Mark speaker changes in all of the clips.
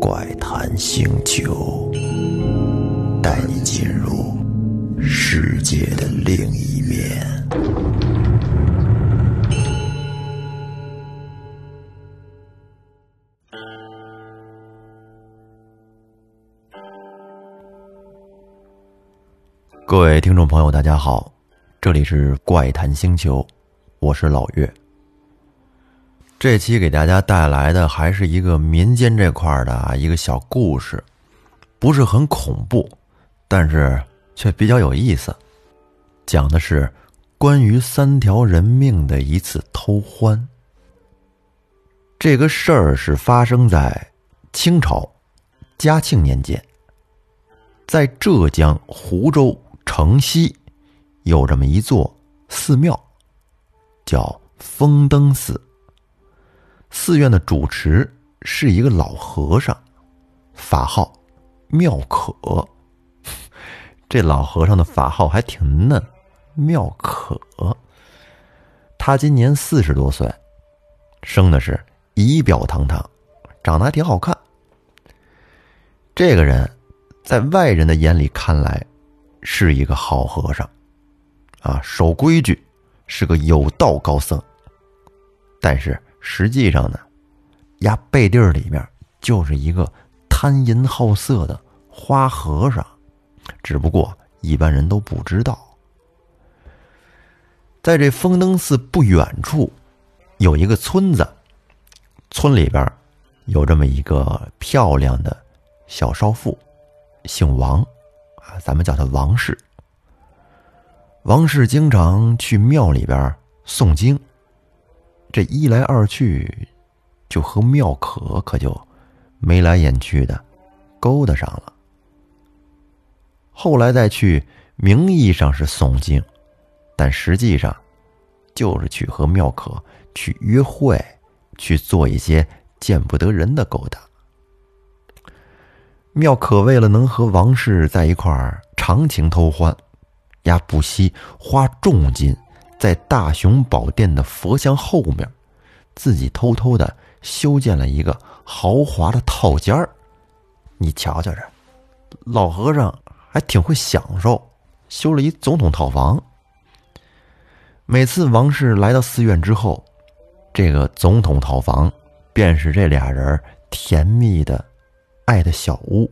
Speaker 1: 怪谈星球，带你进入世界的另一面。各位听众朋友，大家好，这里是怪谈星球，我是老岳。这期给大家带来的还是一个民间这块的一个小故事，不是很恐怖，但是却比较有意思。讲的是关于三条人命的一次偷欢。这个事儿是发生在清朝嘉庆年间，在浙江湖州城西有这么一座寺庙，叫丰登寺。寺院的主持是一个老和尚，法号妙可。这老和尚的法号还挺嫩，妙可。他今年四十多岁，生的是仪表堂堂，长得还挺好看。这个人，在外人的眼里看来，是一个好和尚，啊，守规矩，是个有道高僧。但是。实际上呢，压背地儿里面就是一个贪淫好色的花和尚，只不过一般人都不知道。在这风灯寺不远处，有一个村子，村里边有这么一个漂亮的小少妇，姓王，啊，咱们叫她王氏。王氏经常去庙里边诵经。这一来二去，就和妙可可就眉来眼去的勾搭上了。后来再去，名义上是诵经，但实际上就是去和妙可去约会，去做一些见不得人的勾搭。妙可为了能和王氏在一块儿长情偷欢，呀不惜花重金。在大雄宝殿的佛像后面，自己偷偷的修建了一个豪华的套间儿。你瞧瞧这，老和尚还挺会享受，修了一总统套房。每次王氏来到寺院之后，这个总统套房便是这俩人甜蜜的爱的小屋。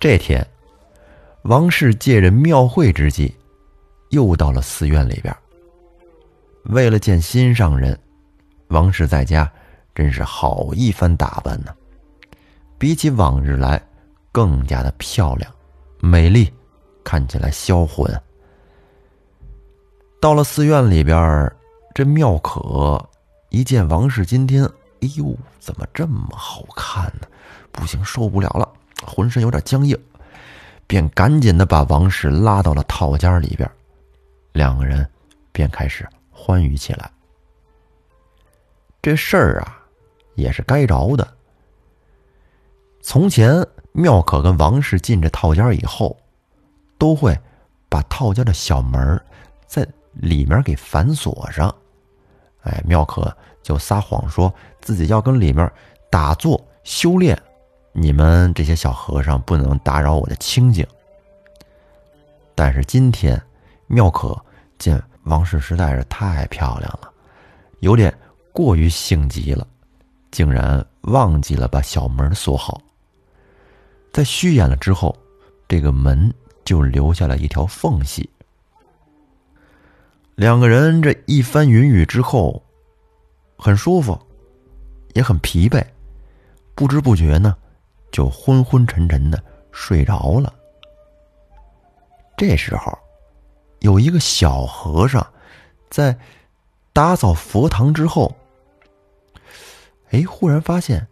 Speaker 1: 这天，王氏借着庙会之际。又到了寺院里边。为了见心上人，王氏在家真是好一番打扮呢。比起往日来，更加的漂亮、美丽，看起来销魂。到了寺院里边，这妙可一见王氏今天，哎呦，怎么这么好看呢？不行，受不了了，浑身有点僵硬，便赶紧的把王氏拉到了套间里边。两个人便开始欢愉起来。这事儿啊，也是该着的。从前，妙可跟王氏进这套间以后，都会把套间的小门在里面给反锁上。哎，妙可就撒谎说自己要跟里面打坐修炼，你们这些小和尚不能打扰我的清静。但是今天。妙可见王氏实在是太漂亮了，有点过于性急了，竟然忘记了把小门锁好。在虚掩了之后，这个门就留下了一条缝隙。两个人这一番云雨之后，很舒服，也很疲惫，不知不觉呢，就昏昏沉沉的睡着了。这时候。有一个小和尚，在打扫佛堂之后，哎，忽然发现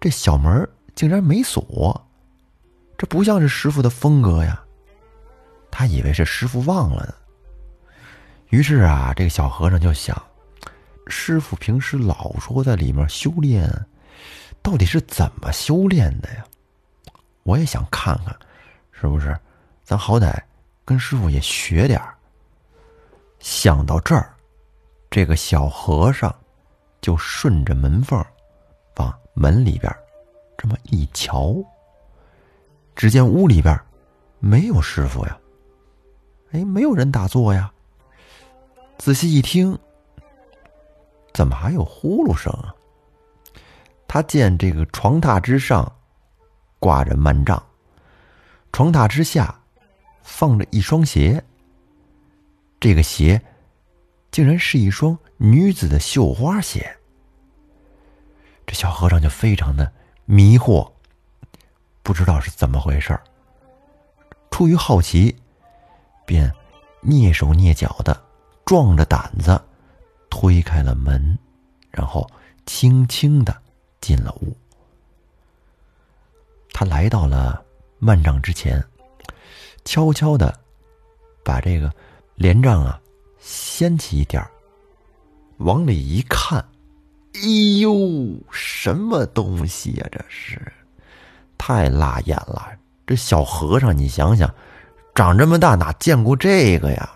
Speaker 1: 这小门竟然没锁，这不像是师傅的风格呀。他以为是师傅忘了呢。于是啊，这个小和尚就想，师傅平时老说在里面修炼，到底是怎么修炼的呀？我也想看看，是不是？咱好歹。跟师傅也学点儿。想到这儿，这个小和尚就顺着门缝往门里边这么一瞧，只见屋里边没有师傅呀，哎，没有人打坐呀。仔细一听，怎么还有呼噜声啊？他见这个床榻之上挂着幔帐，床榻之下放着一双鞋。这个鞋竟然是一双女子的绣花鞋。这小和尚就非常的迷惑，不知道是怎么回事出于好奇，便蹑手蹑脚的壮着胆子推开了门，然后轻轻的。进了屋，他来到了幔帐之前，悄悄的把这个帘帐啊掀起一点往里一看，哎呦，什么东西呀？这是太辣眼了！这小和尚，你想想，长这么大哪见过这个呀？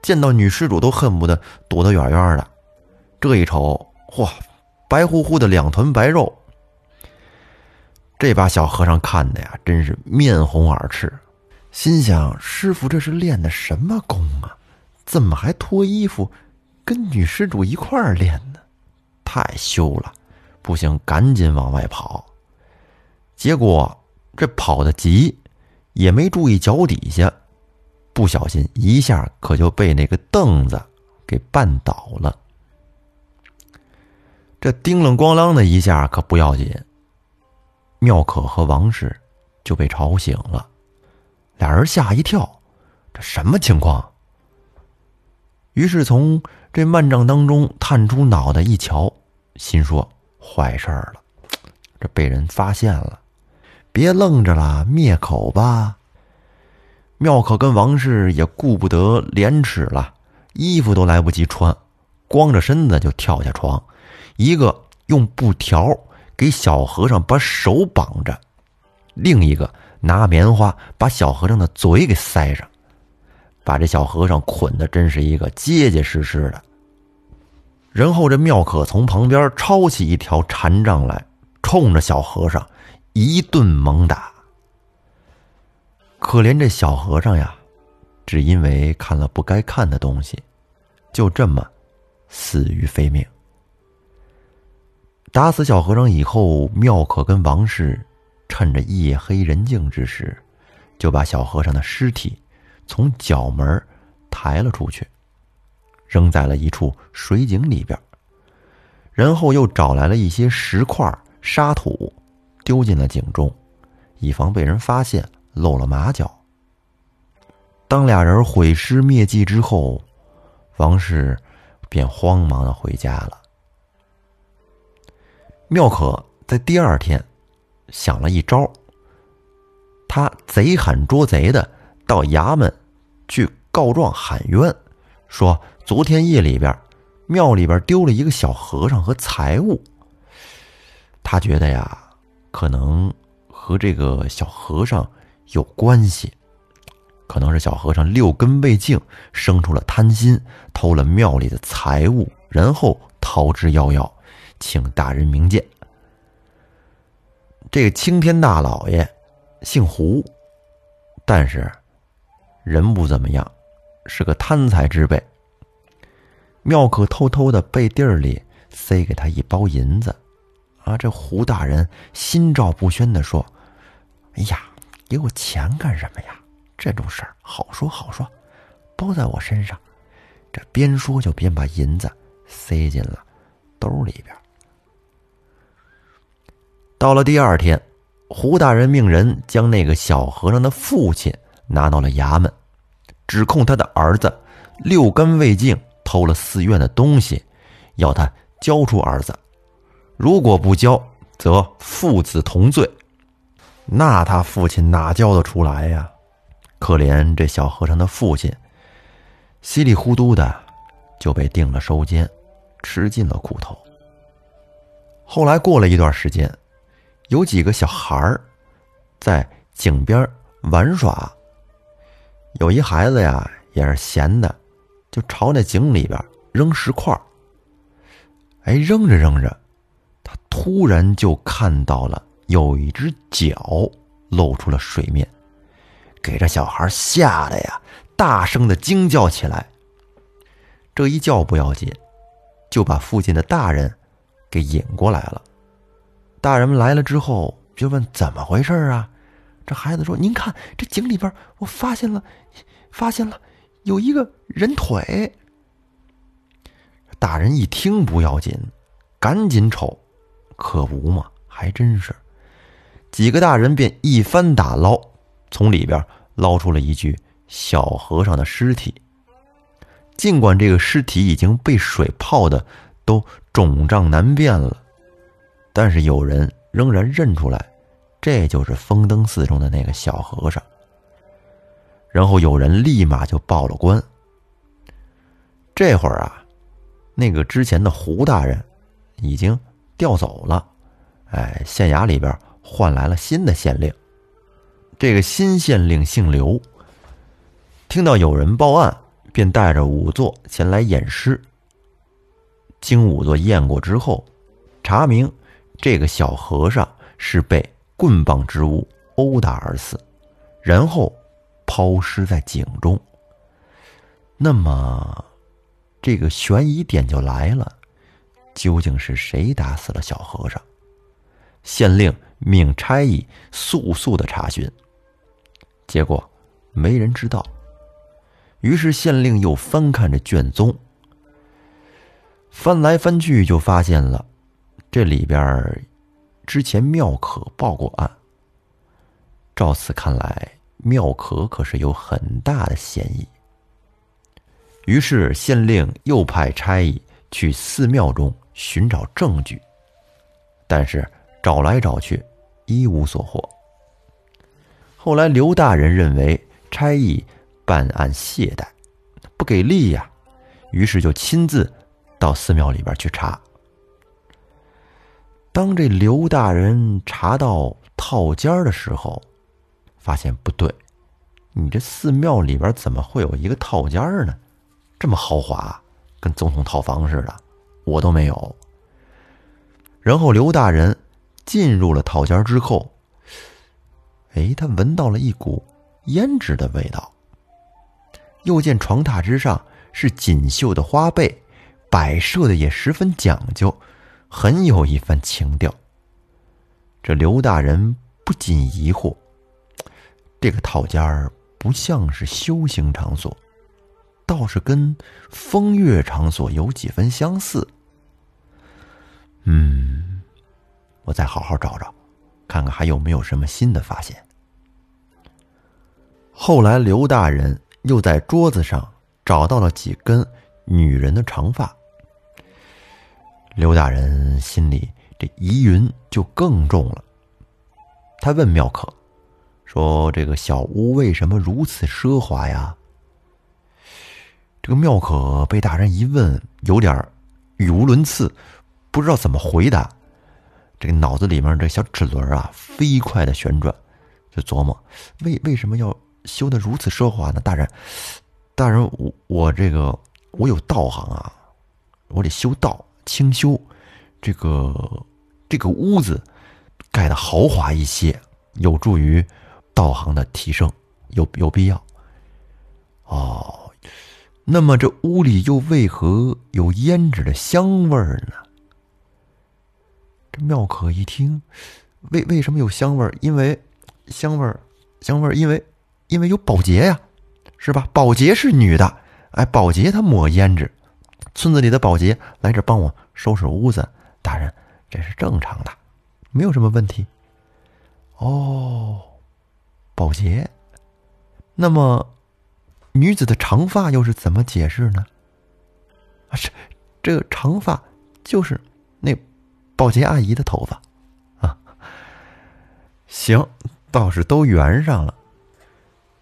Speaker 1: 见到女施主都恨不得躲得远远的。这一瞅，嚯！白乎乎的两团白肉，这把小和尚看的呀，真是面红耳赤，心想：师傅这是练的什么功啊？怎么还脱衣服跟女施主一块儿练呢？太羞了！不行，赶紧往外跑。结果这跑得急，也没注意脚底下，不小心一下可就被那个凳子给绊倒了。这叮啷咣啷的一下可不要紧，妙可和王氏就被吵醒了，俩人吓一跳，这什么情况？于是从这幔帐当中探出脑袋一瞧，心说坏事儿了，这被人发现了，别愣着了，灭口吧。妙可跟王氏也顾不得廉耻了，衣服都来不及穿，光着身子就跳下床。一个用布条给小和尚把手绑着，另一个拿棉花把小和尚的嘴给塞上，把这小和尚捆的真是一个结结实实的。然后这妙可从旁边抄起一条禅杖来，冲着小和尚一顿猛打。可怜这小和尚呀，只因为看了不该看的东西，就这么死于非命。打死小和尚以后，妙可跟王氏趁着夜黑人静之时，就把小和尚的尸体从角门抬了出去，扔在了一处水井里边。然后又找来了一些石块、沙土，丢进了井中，以防被人发现露了马脚。当俩人毁尸灭迹之后，王氏便慌忙的回家了。妙可在第二天想了一招，他贼喊捉贼的到衙门去告状喊冤，说昨天夜里边庙里边丢了一个小和尚和财物。他觉得呀，可能和这个小和尚有关系，可能是小和尚六根未净，生出了贪心，偷了庙里的财物，然后逃之夭夭。请大人明鉴。这个青天大老爷姓胡，但是人不怎么样，是个贪财之辈。妙可偷偷的背地儿里塞给他一包银子，啊，这胡大人心照不宣的说：“哎呀，给我钱干什么呀？这种事儿好说好说，包在我身上。”这边说就边把银子塞进了兜里边。到了第二天，胡大人命人将那个小和尚的父亲拿到了衙门，指控他的儿子六根未净，偷了寺院的东西，要他交出儿子。如果不交，则父子同罪。那他父亲哪交得出来呀？可怜这小和尚的父亲，稀里糊涂的就被定了收监，吃尽了苦头。后来过了一段时间。有几个小孩儿在井边玩耍，有一孩子呀也是闲的，就朝那井里边扔石块哎，扔着扔着，他突然就看到了有一只脚露出了水面，给这小孩吓得呀，大声的惊叫起来。这一叫不要紧，就把附近的大人给引过来了。大人们来了之后，就问怎么回事啊？这孩子说：“您看，这井里边，我发现了，发现了有一个人腿。”大人一听不要紧，赶紧瞅，可不嘛，还真是。几个大人便一番打捞，从里边捞出了一具小和尚的尸体。尽管这个尸体已经被水泡的都肿胀难辨了，但是有人仍然认出来。这就是风灯寺中的那个小和尚。然后有人立马就报了官。这会儿啊，那个之前的胡大人已经调走了，哎，县衙里边换来了新的县令。这个新县令姓刘，听到有人报案，便带着仵作前来验尸。经仵作验过之后，查明这个小和尚是被。棍棒之物殴打而死，然后抛尸在井中。那么，这个悬疑点就来了：究竟是谁打死了小和尚？县令命差役速速的查询，结果没人知道。于是县令又翻看着卷宗，翻来翻去就发现了这里边。之前妙可报过案，照此看来，妙可可是有很大的嫌疑。于是县令又派差役去寺庙中寻找证据，但是找来找去一无所获。后来刘大人认为差役办案懈怠，不给力呀，于是就亲自到寺庙里边去查。当这刘大人查到套间的时候，发现不对，你这寺庙里边怎么会有一个套间呢？这么豪华，跟总统套房似的，我都没有。然后刘大人进入了套间之后，哎，他闻到了一股胭脂的味道。又见床榻之上是锦绣的花被，摆设的也十分讲究。很有一番情调。这刘大人不禁疑惑：这个套间儿不像是修行场所，倒是跟风月场所有几分相似。嗯，我再好好找找，看看还有没有什么新的发现。后来，刘大人又在桌子上找到了几根女人的长发。刘大人心里这疑云就更重了。他问妙可：“说这个小屋为什么如此奢华呀？”这个妙可被大人一问，有点语无伦次，不知道怎么回答。这个脑子里面这小齿轮啊，飞快的旋转，就琢磨：为为什么要修的如此奢华呢？大人，大人，我我这个我有道行啊，我得修道。清修，这个这个屋子盖的豪华一些，有助于道行的提升，有有必要。哦，那么这屋里又为何有胭脂的香味儿呢？这妙可一听，为为什么有香味儿？因为香味儿，香味儿，因为因为有保洁呀，是吧？保洁是女的，哎，保洁她抹胭脂。村子里的保洁来这帮我收拾屋子，大人，这是正常的，没有什么问题。哦，保洁，那么女子的长发又是怎么解释呢？啊，这这长发就是那保洁阿姨的头发啊。行，倒是都圆上了，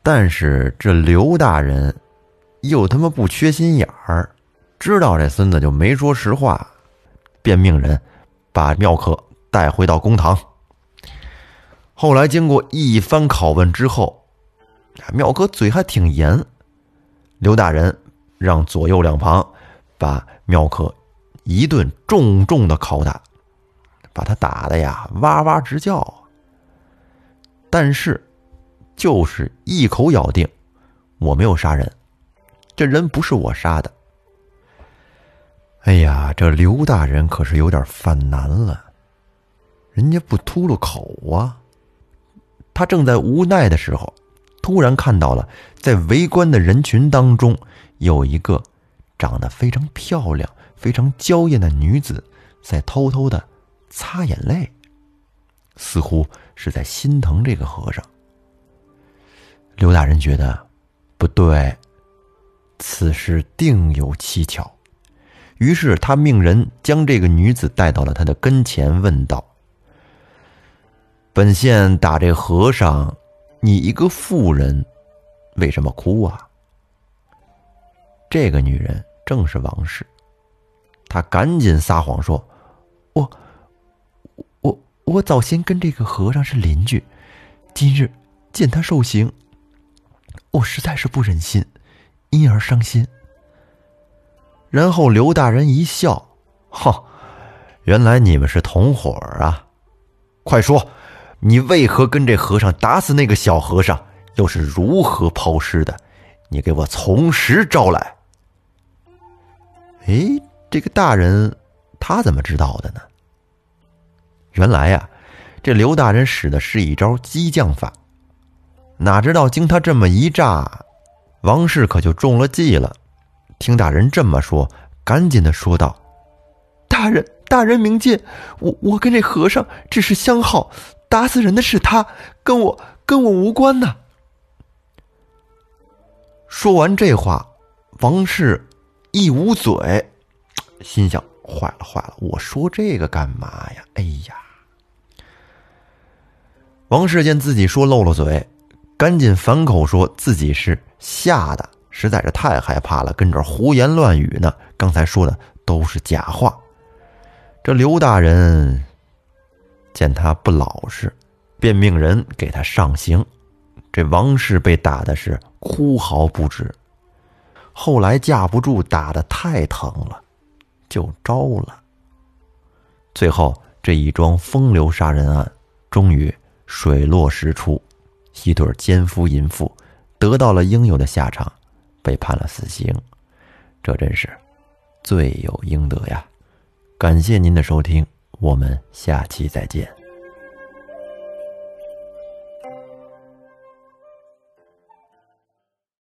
Speaker 1: 但是这刘大人又他妈不缺心眼儿。知道这孙子就没说实话，便命人把妙可带回到公堂。后来经过一番拷问之后，妙可嘴还挺严。刘大人让左右两旁把妙可一顿重重的拷打，把他打的呀哇哇直叫。但是，就是一口咬定我没有杀人，这人不是我杀的。哎呀，这刘大人可是有点犯难了，人家不秃噜口啊。他正在无奈的时候，突然看到了在围观的人群当中有一个长得非常漂亮、非常娇艳的女子在偷偷的擦眼泪，似乎是在心疼这个和尚。刘大人觉得不对，此事定有蹊跷，于是他命人将这个女子带到了他的跟前，问道。本县打这和尚，你一个妇人，为什么哭啊？这个女人正是王氏，她赶紧撒谎说：“我，我，我早先跟这个和尚是邻居，今日见他受刑，我实在是不忍心，因而伤心。”然后刘大人一笑：“哈，原来你们是同伙啊！快说。”你为何跟这和尚打死那个小和尚？又是如何抛尸的？你给我从实招来！哎，这个大人他怎么知道的呢？原来呀，这刘大人使的是一招激将法。哪知道经他这么一诈，王氏可就中了计了。听大人这么说，赶紧的说道：“大人，大人明鉴，我我跟这和尚只是相好。”打死人的是他，跟我跟我无关呢。说完这话，王氏一捂嘴，心想：坏了坏了，我说这个干嘛呀？哎呀！王氏见自己说漏了嘴，赶紧反口说自己是吓的，实在是太害怕了，跟这胡言乱语呢。刚才说的都是假话。这刘大人。见他不老实，便命人给他上刑。这王氏被打的是哭嚎不止。后来架不住打的太疼了，就招了。最后这一桩风流杀人案终于水落石出，一对奸夫淫妇得到了应有的下场，被判了死刑。这真是罪有应得呀！感谢您的收听。我们下期再见。